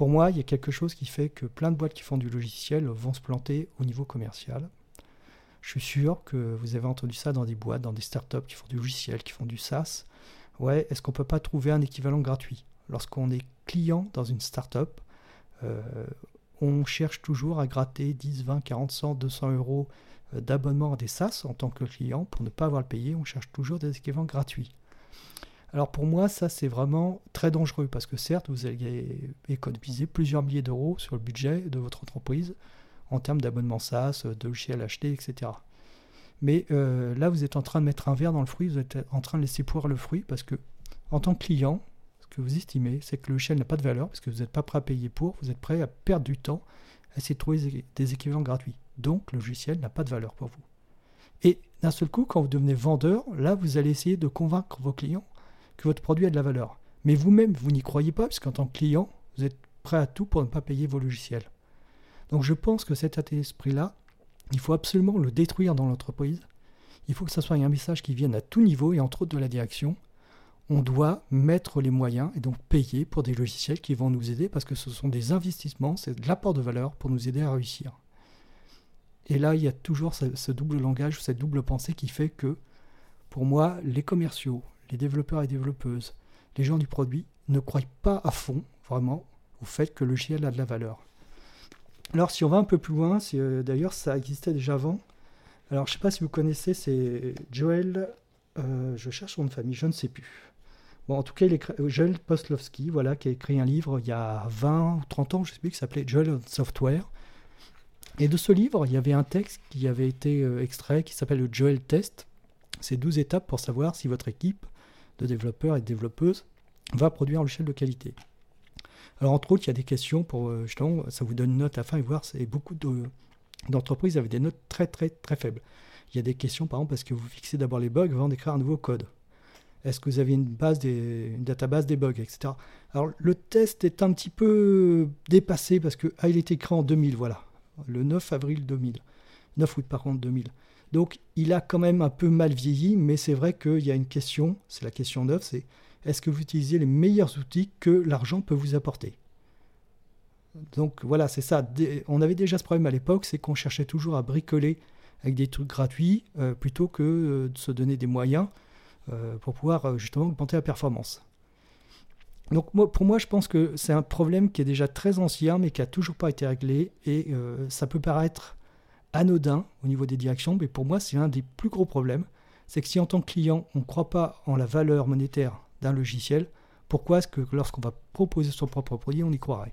pour moi, il y a quelque chose qui fait que plein de boîtes qui font du logiciel vont se planter au niveau commercial. Je suis sûr que vous avez entendu ça dans des boîtes, dans des startups qui font du logiciel, qui font du SaaS. Ouais, est-ce qu'on ne peut pas trouver un équivalent gratuit? Lorsqu'on est client dans une startup, euh, on cherche toujours à gratter 10, 20, 40, 100, 200 euros euh, d'abonnement à des SaaS en tant que client. Pour ne pas avoir le payer, on cherche toujours des équivalents gratuits. Alors pour moi, ça c'est vraiment très dangereux parce que certes, vous allez économiser plusieurs milliers d'euros sur le budget de votre entreprise en termes d'abonnement SaaS, de logiciels achetés, etc. Mais euh, là, vous êtes en train de mettre un verre dans le fruit, vous êtes en train de laisser poire le fruit parce que en tant que client, ce que vous estimez, c'est que le logiciel n'a pas de valeur parce que vous n'êtes pas prêt à payer pour, vous êtes prêt à perdre du temps à essayer de trouver des équivalents gratuits. Donc le logiciel n'a pas de valeur pour vous. Et d'un seul coup, quand vous devenez vendeur, là, vous allez essayer de convaincre vos clients que votre produit a de la valeur. Mais vous-même, vous, n'y croyez pas, puisqu'en tant que client, vous êtes prêt à tout pour ne pas payer vos logiciels. Donc je pense que cet état d'esprit-là, il faut absolument le détruire dans l'entreprise. Il faut que ce soit un message qui vienne à tout niveau et entre autres de la direction. On doit mettre les moyens et donc payer pour des logiciels qui vont nous aider parce que ce sont des investissements, c'est de l'apport de valeur pour nous aider à réussir. Et là, il y a toujours ce double langage, cette double pensée qui fait que, pour moi, les commerciaux, les développeurs et développeuses, les gens du produit ne croient pas à fond, vraiment, au fait que le logiciel a de la valeur. Alors, si on va un peu plus loin, euh, d'ailleurs, ça existait déjà avant. Alors, je ne sais pas si vous connaissez, c'est Joel, euh, je cherche son nom de famille, je ne sais plus. Bon, en tout cas, il euh, Joel Postlowski, voilà, qui a écrit un livre il y a 20 ou 30 ans, je ne sais plus, qui s'appelait Joel Software. Et de ce livre, il y avait un texte qui avait été extrait qui s'appelle le Joel Test. C'est 12 étapes pour savoir si votre équipe de développeurs et de développeuses va produire un logiciel de qualité. Alors entre autres, il y a des questions pour euh, justement, ça vous donne une note à fin et voir, c'est beaucoup d'entreprises avaient des notes très très très faibles. Il y a des questions par exemple parce que vous fixez d'abord les bugs avant d'écrire un nouveau code? Est-ce que vous avez une base des, une database des bugs, etc. Alors le test est un petit peu dépassé parce que ah, il était écrit en 2000, voilà, le 9 avril 2000, 9 août par contre 2000. Donc il a quand même un peu mal vieilli, mais c'est vrai qu'il y a une question, c'est la question 9, c'est est-ce que vous utilisez les meilleurs outils que l'argent peut vous apporter? Donc voilà, c'est ça. On avait déjà ce problème à l'époque, c'est qu'on cherchait toujours à bricoler avec des trucs gratuits euh, plutôt que euh, de se donner des moyens euh, pour pouvoir justement augmenter la performance. Donc pour moi, je pense que c'est un problème qui est déjà très ancien, mais qui n'a toujours pas été réglé, et ça peut paraître anodin au niveau des directions, mais pour moi, c'est un des plus gros problèmes. C'est que si en tant que client, on ne croit pas en la valeur monétaire d'un logiciel, pourquoi est-ce que lorsqu'on va proposer son propre produit, on y croirait?